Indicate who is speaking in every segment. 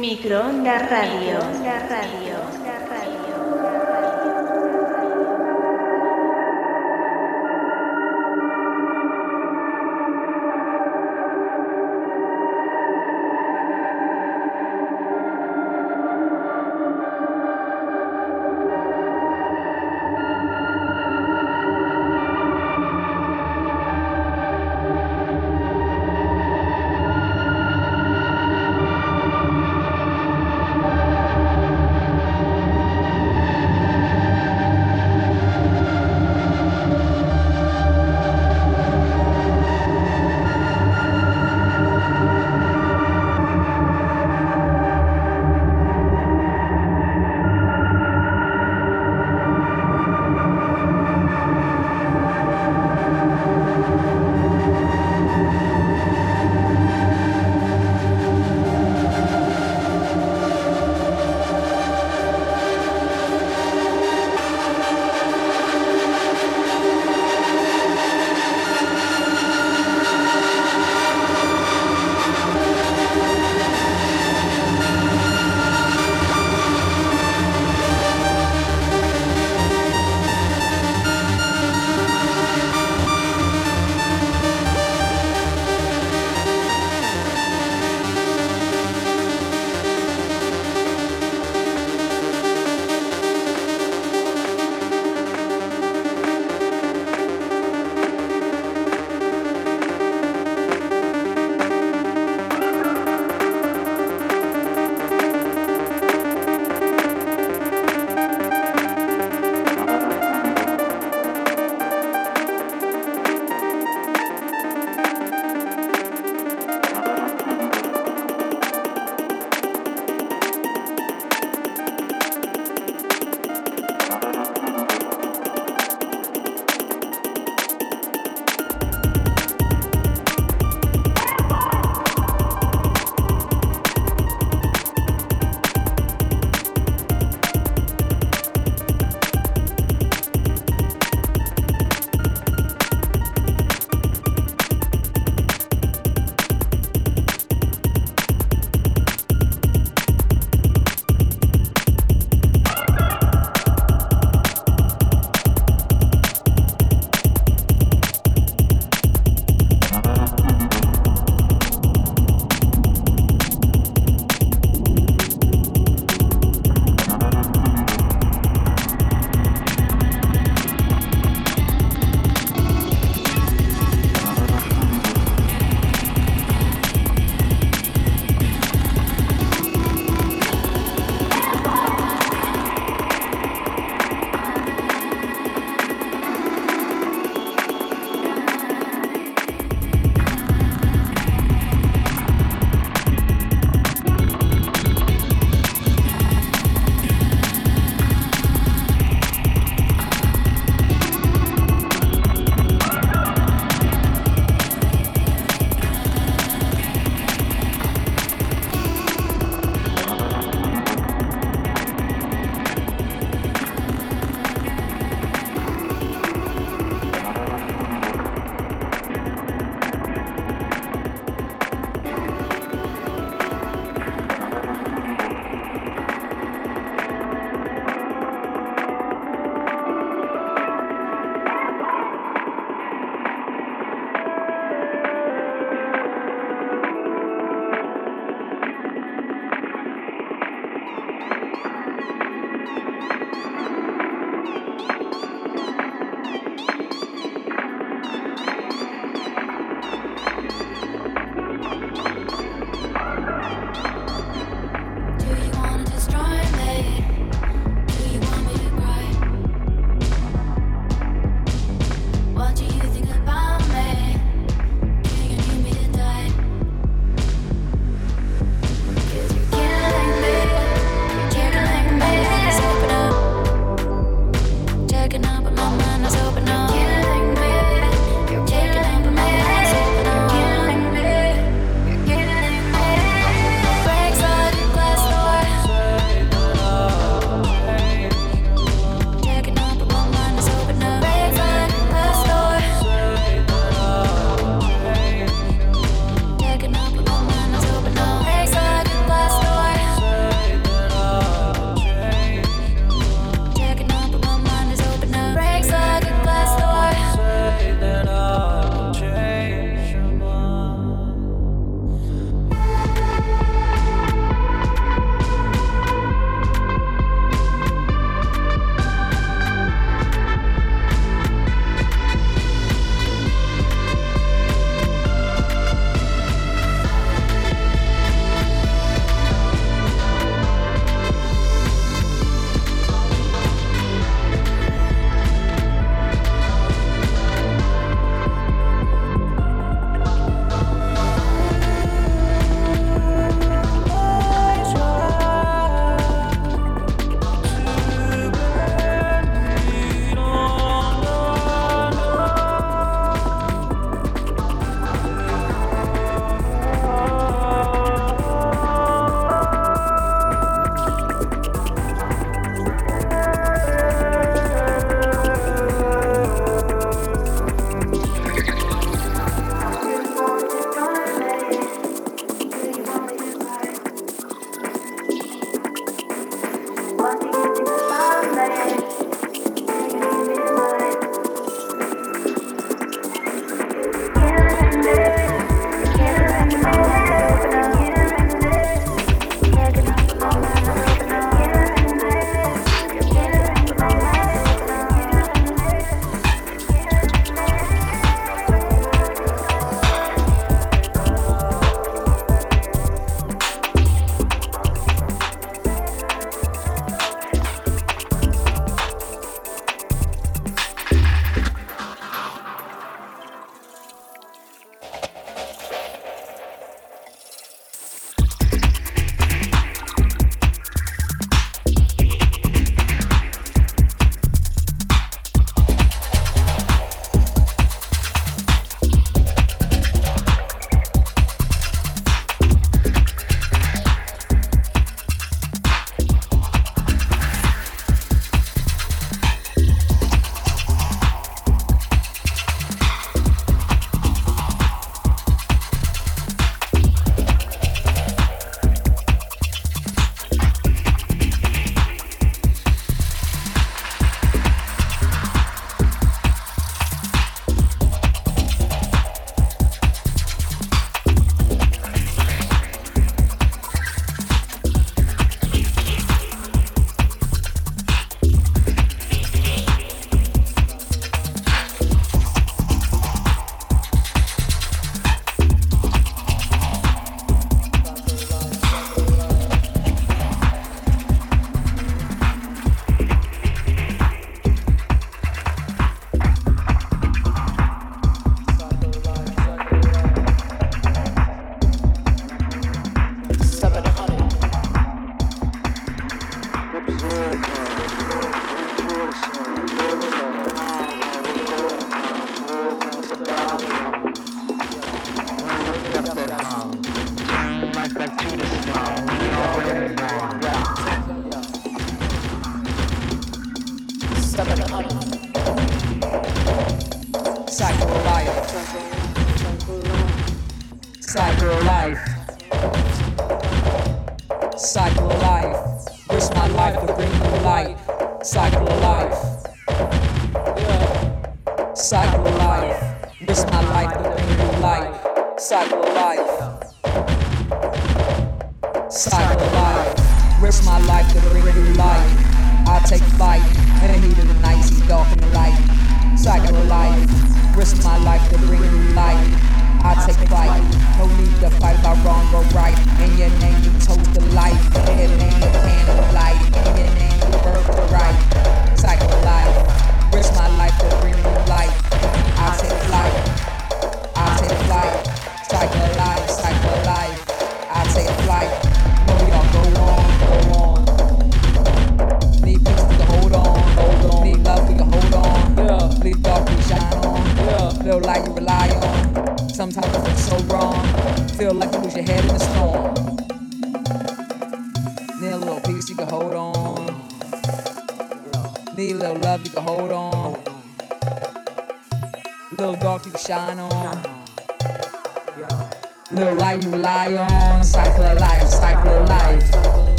Speaker 1: Microondas Radio. Microondas Radio.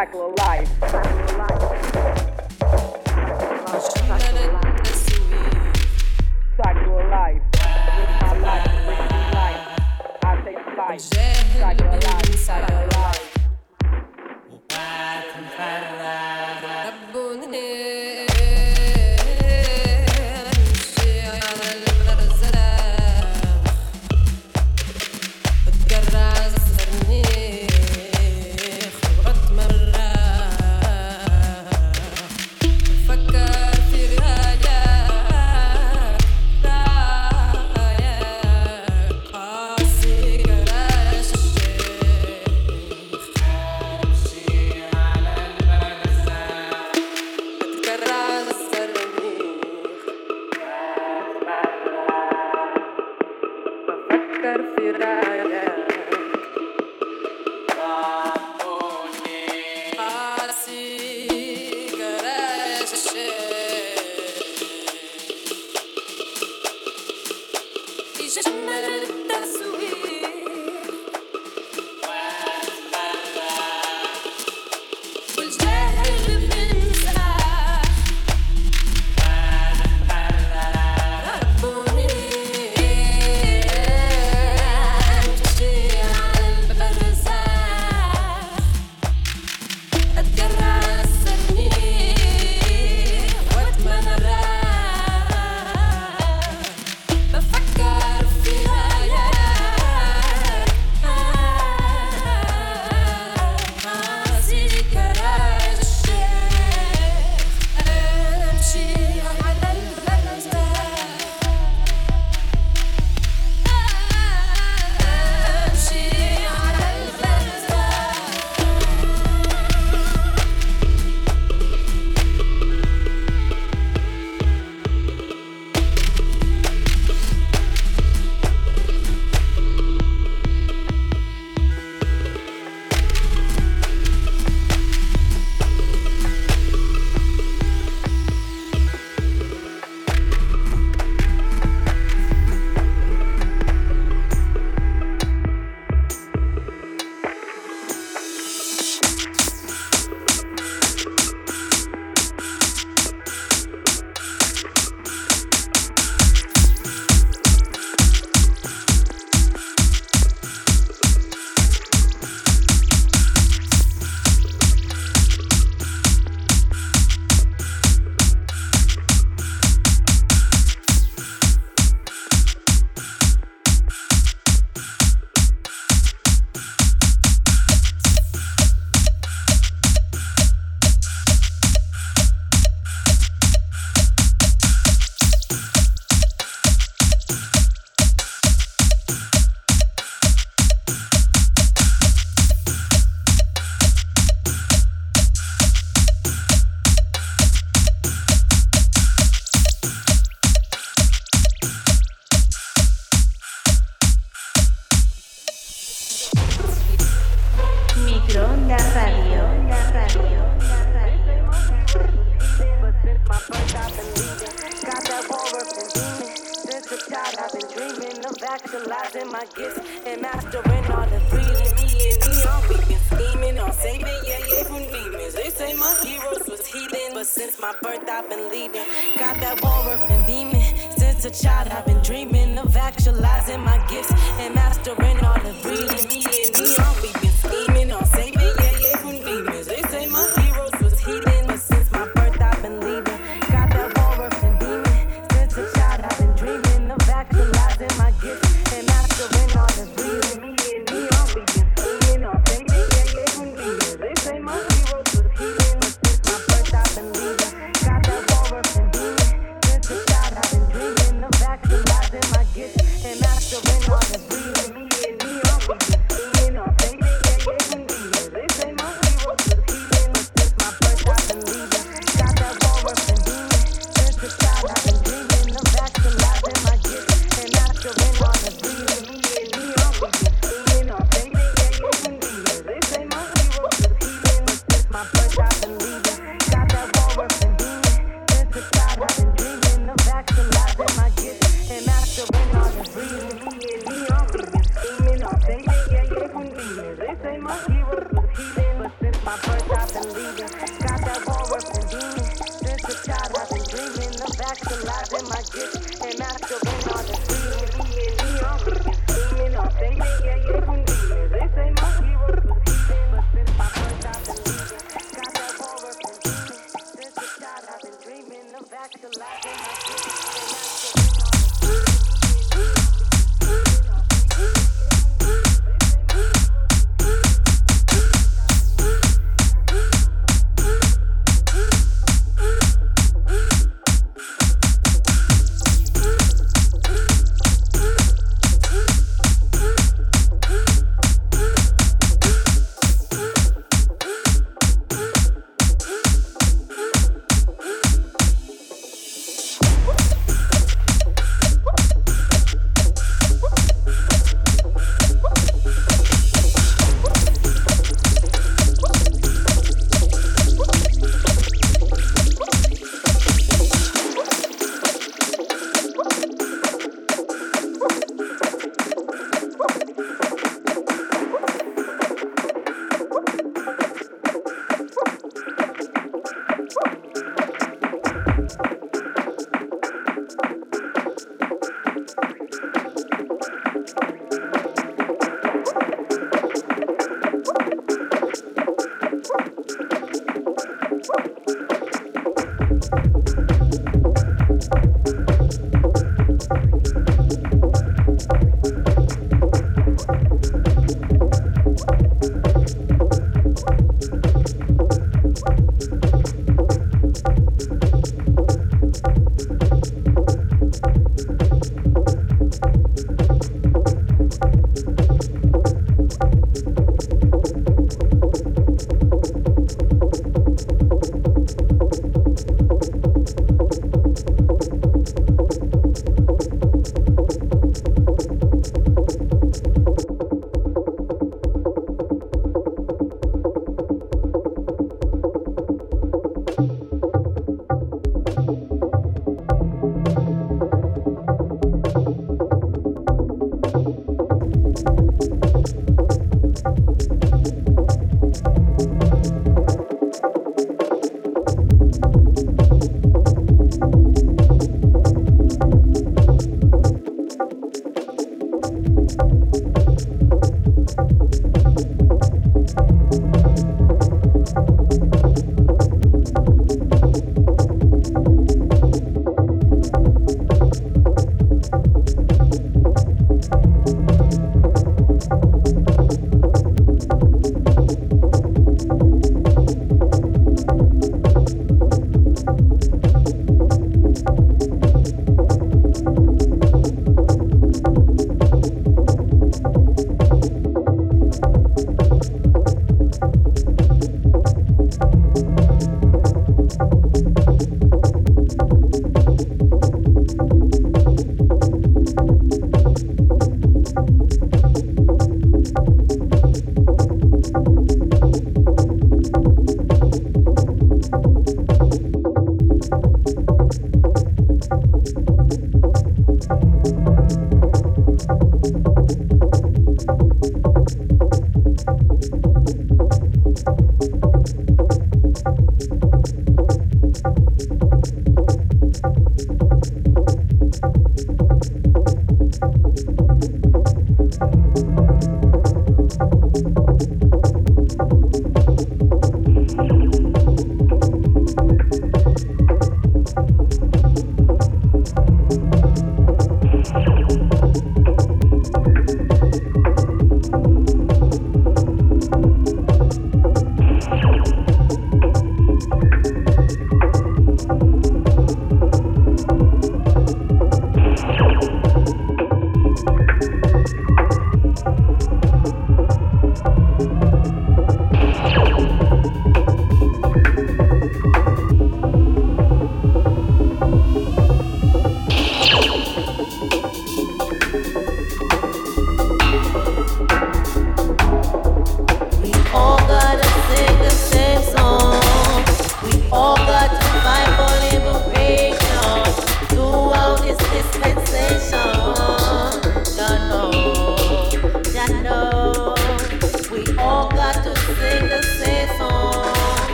Speaker 2: Cycle of life.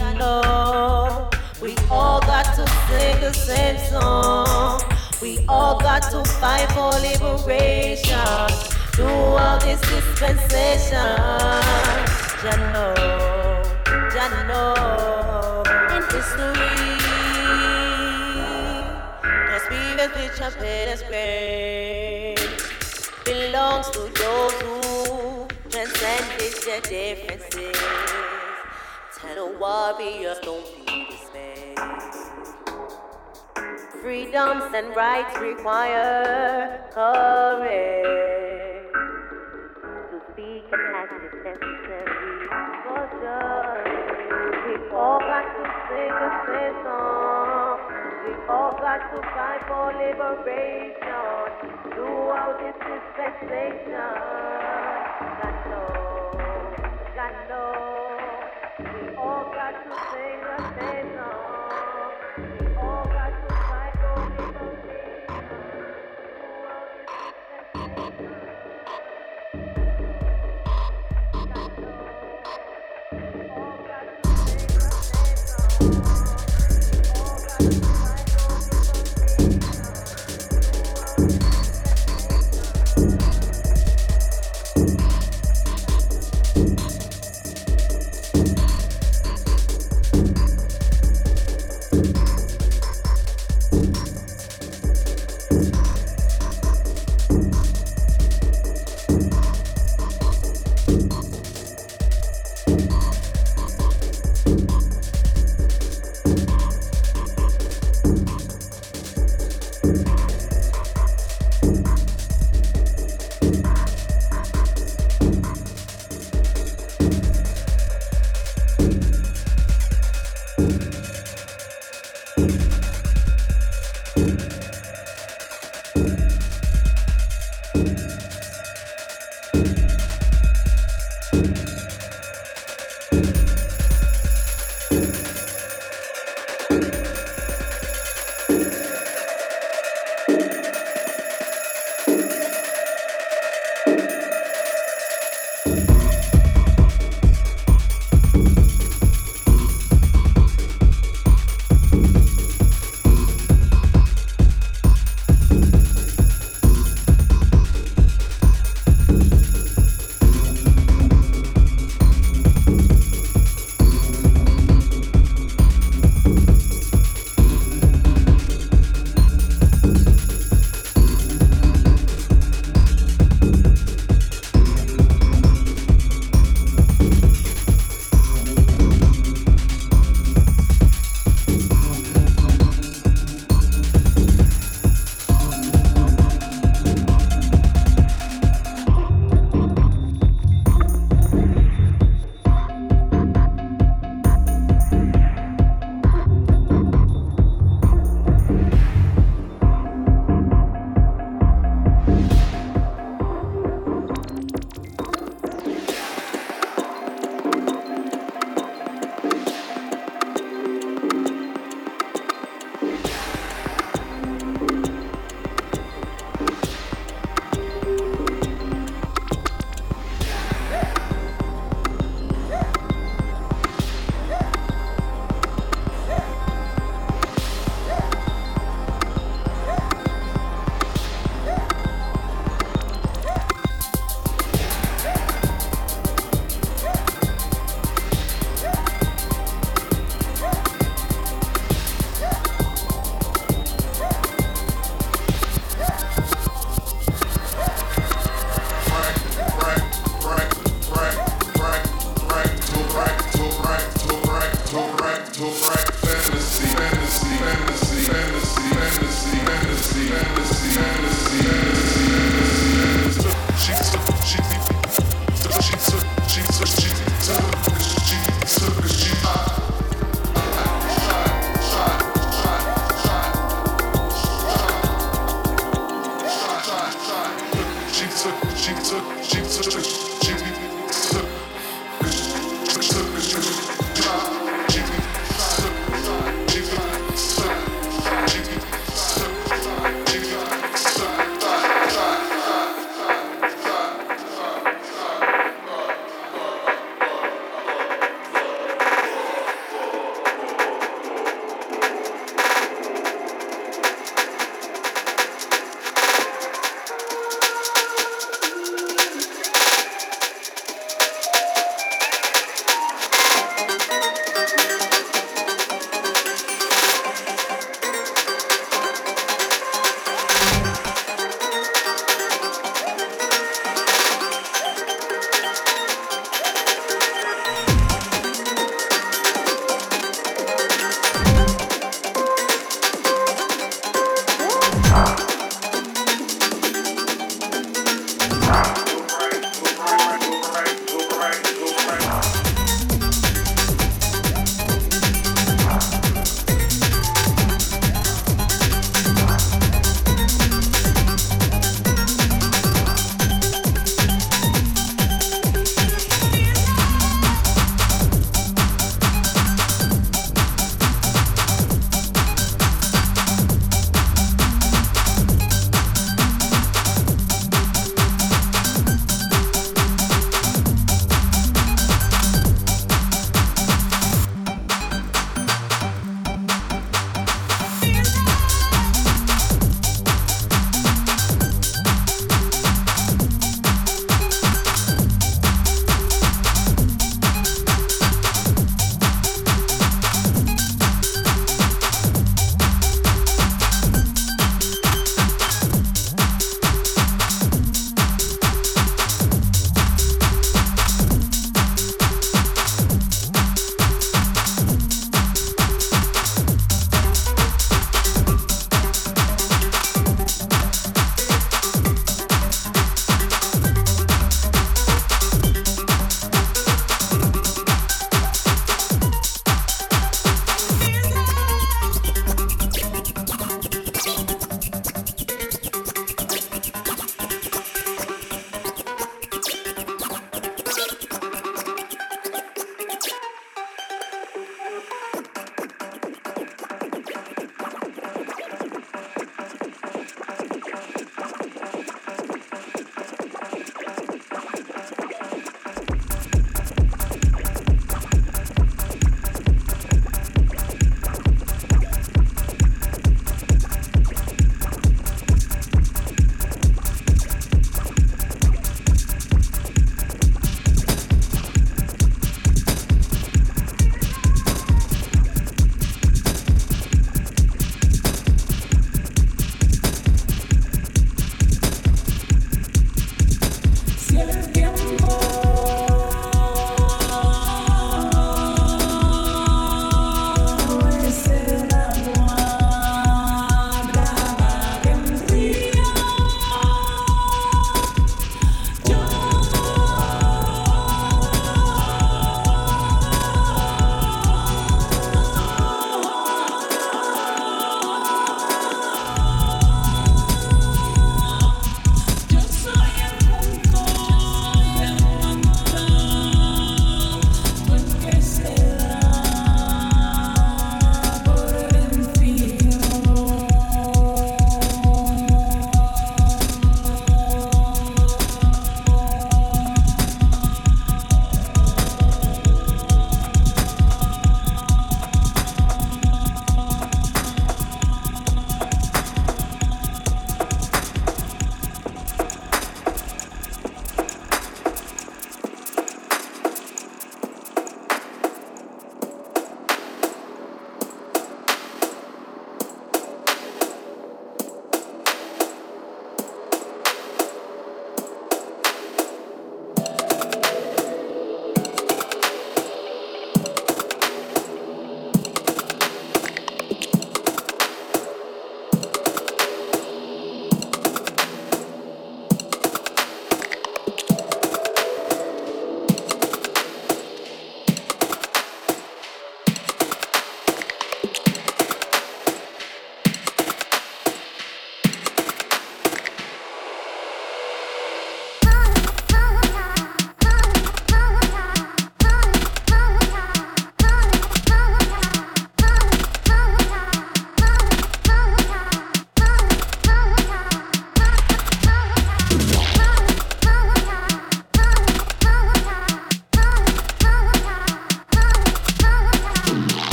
Speaker 3: Ya know. We all got to sing the same song. We all got to fight for liberation throughout this dispensation. Ya know, ya know. In history, the spirit which have paid us belongs to those who transcend their differences. The warriors don't be dismayed. Freedoms and rights require courage to speak and act is necessary for justice. We all got to sing the same song. We all got to fight for liberation throughout this dispensation.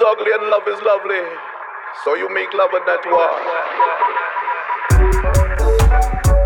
Speaker 4: Ugly and love is lovely. So you make love at that war.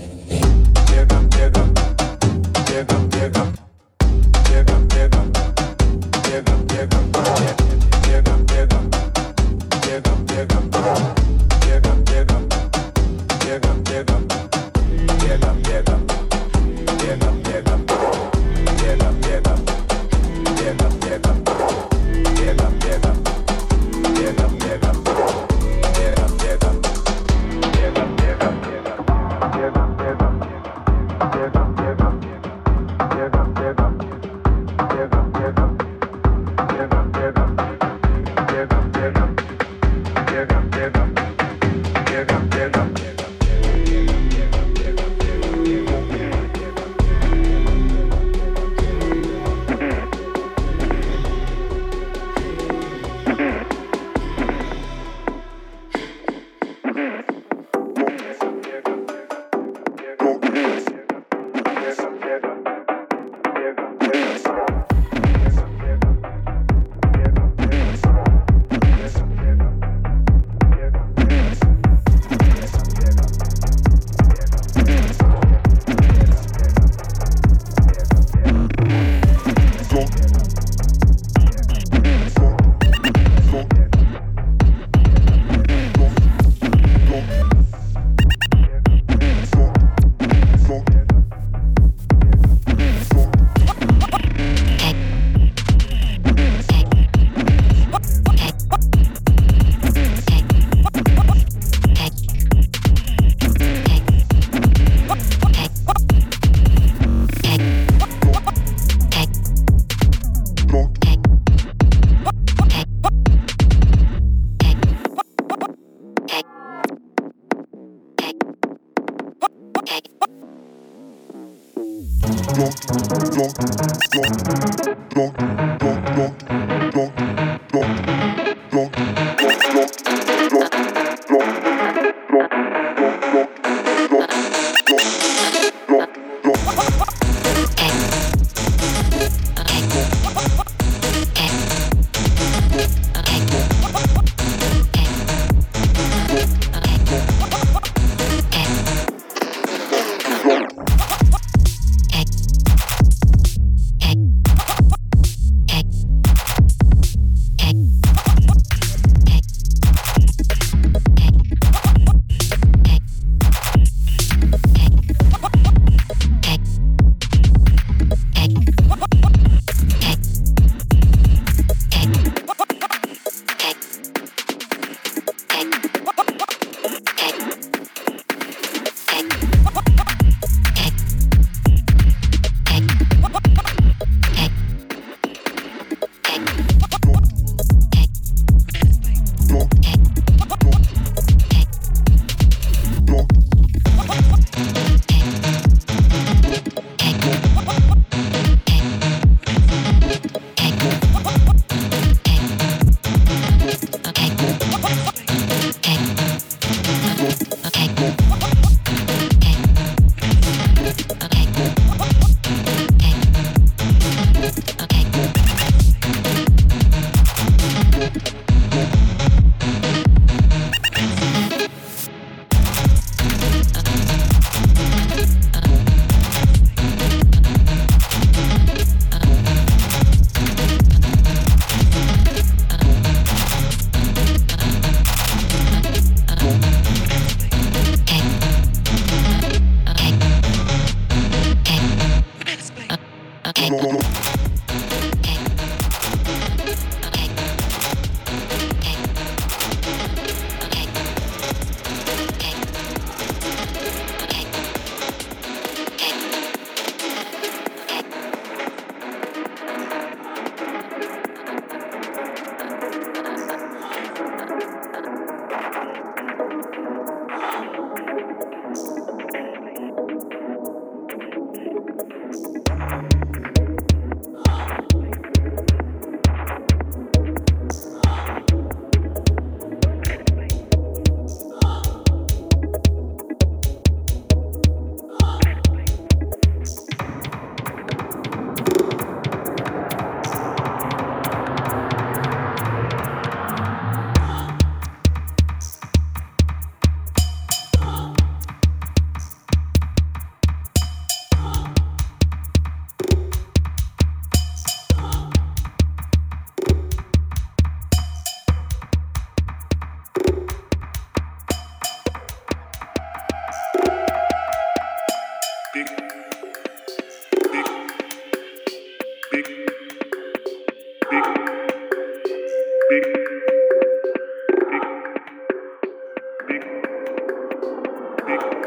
Speaker 5: Yeah, yeah, yeah, yeah. big, big.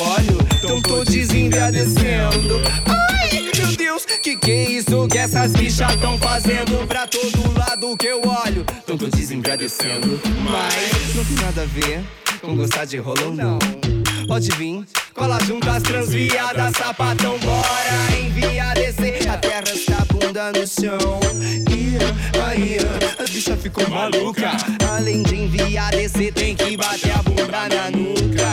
Speaker 5: Olho, tão todos enviadecendo. Ai meu Deus, que que é isso que essas bichas tão fazendo? Pra todo lado que eu olho, tão todos enviadecendo. Mas não tem nada a ver com gostar de rolão, não. Pode vir, cola junto as transviadas, sapatão, bora envia descer. A terra está bunda no chão. Aí, a bicha ficou maluca. Além de enviar descer, tem que bater a bunda na nuca.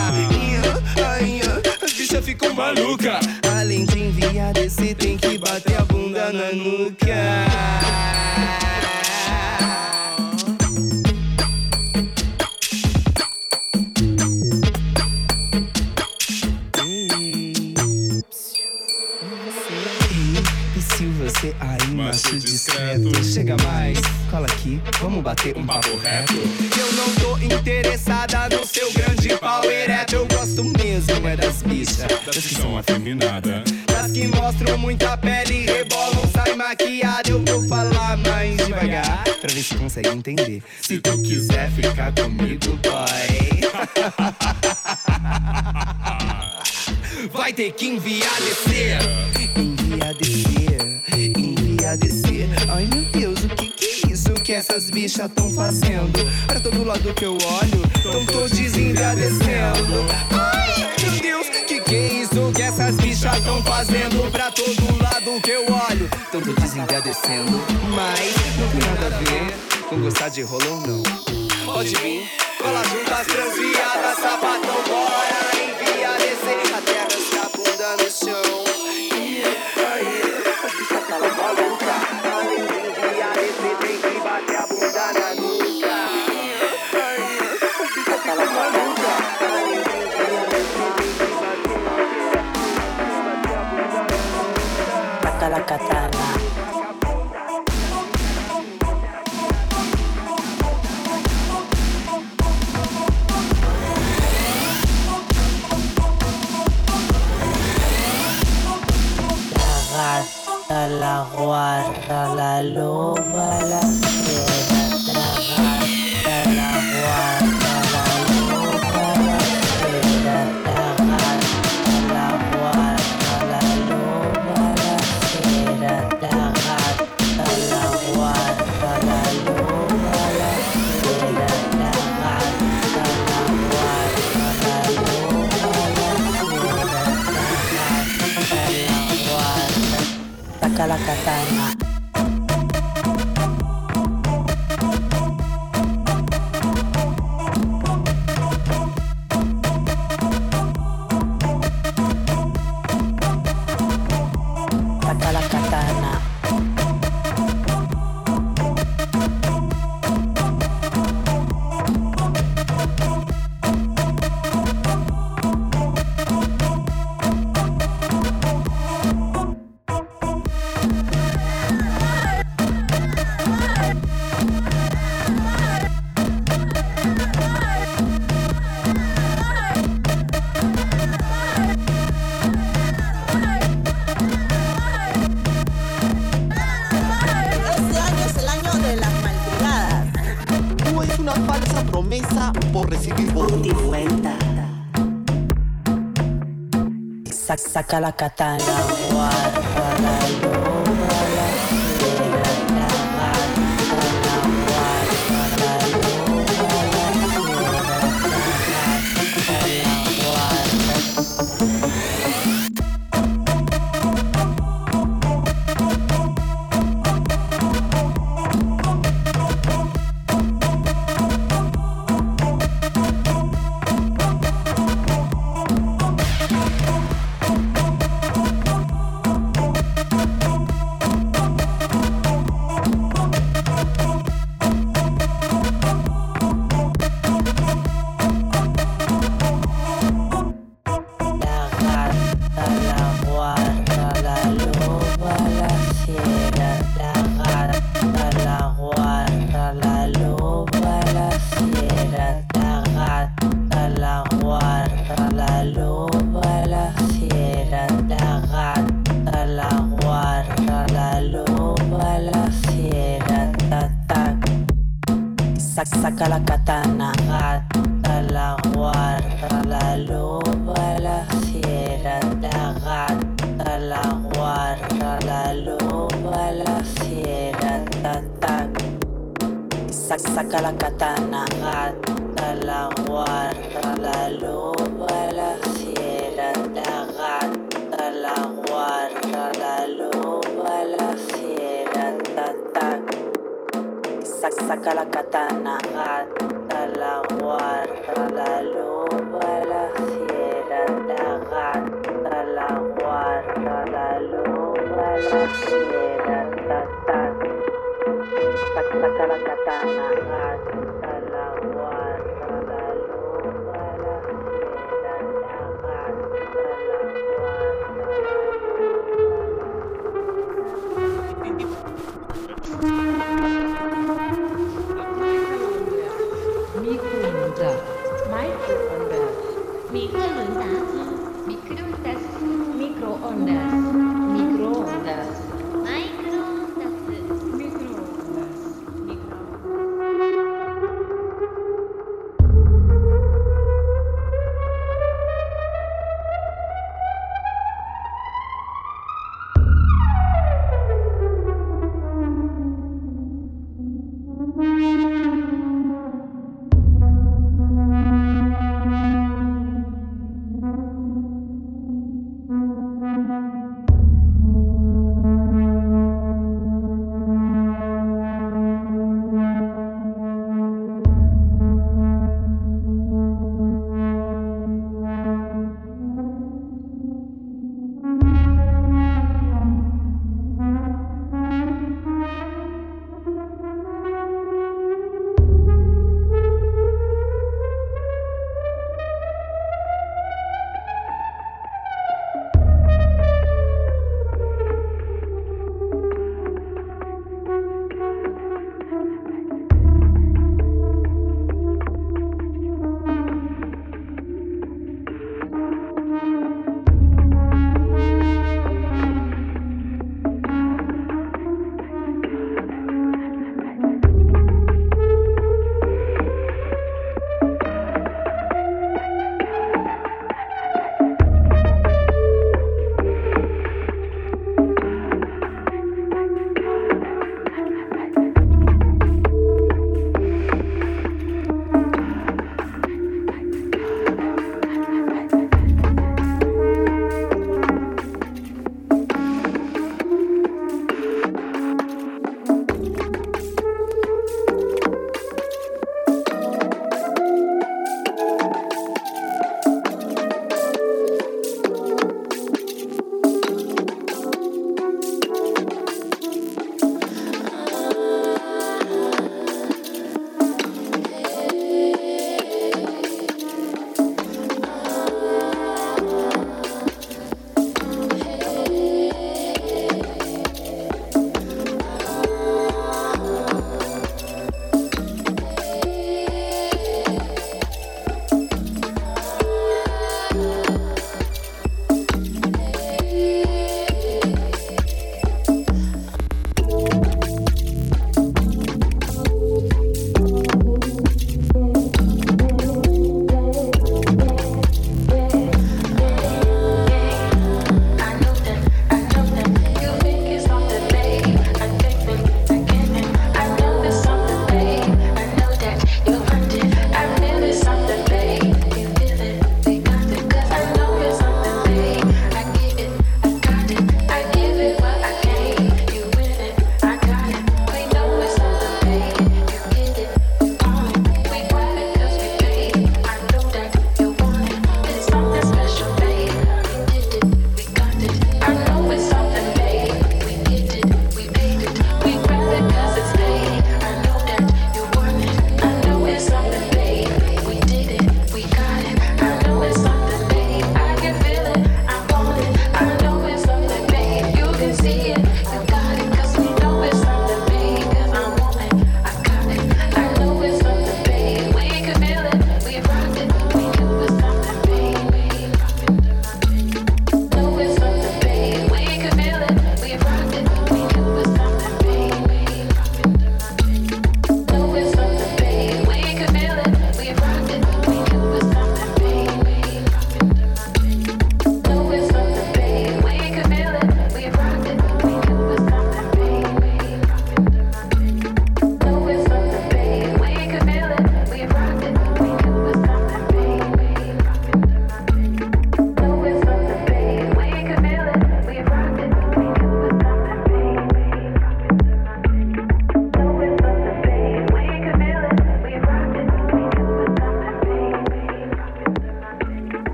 Speaker 5: Aí, a bicha ficou maluca. Além de enviar descer, tem que bater a bunda na nuca. Macho discreto, chega mais, cola aqui, vamos bater um papo reto. Eu não tô interessada no seu grande pau ereto, eu gosto mesmo é das bichas,
Speaker 6: Das que são afeminadas.
Speaker 5: das que mostram muita pele rebolam, sai maquiada. Eu vou falar mais devagar pra ver se consegue entender. Se tu quiser ficar comigo, boy. Vai ter que enviar descer. Enviar descer. Enviar descer. Ai meu Deus, o que que é isso que essas bichas tão fazendo? Pra todo lado que eu olho, tão todos enviadecendo. Ai meu Deus, que que é isso que essas bichas tão fazendo? Pra todo lado que eu olho, tão todos enviadecendo. Mas não tem nada a ver com gostar de rolão, não. Pode vir, cola junto as transviadas, sapatão, bora envia descer. A terra está bunda no chão.
Speaker 7: La katana. La gata, la guarra, la loba, la らかたが la katana,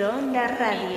Speaker 2: Microondas
Speaker 8: Radio.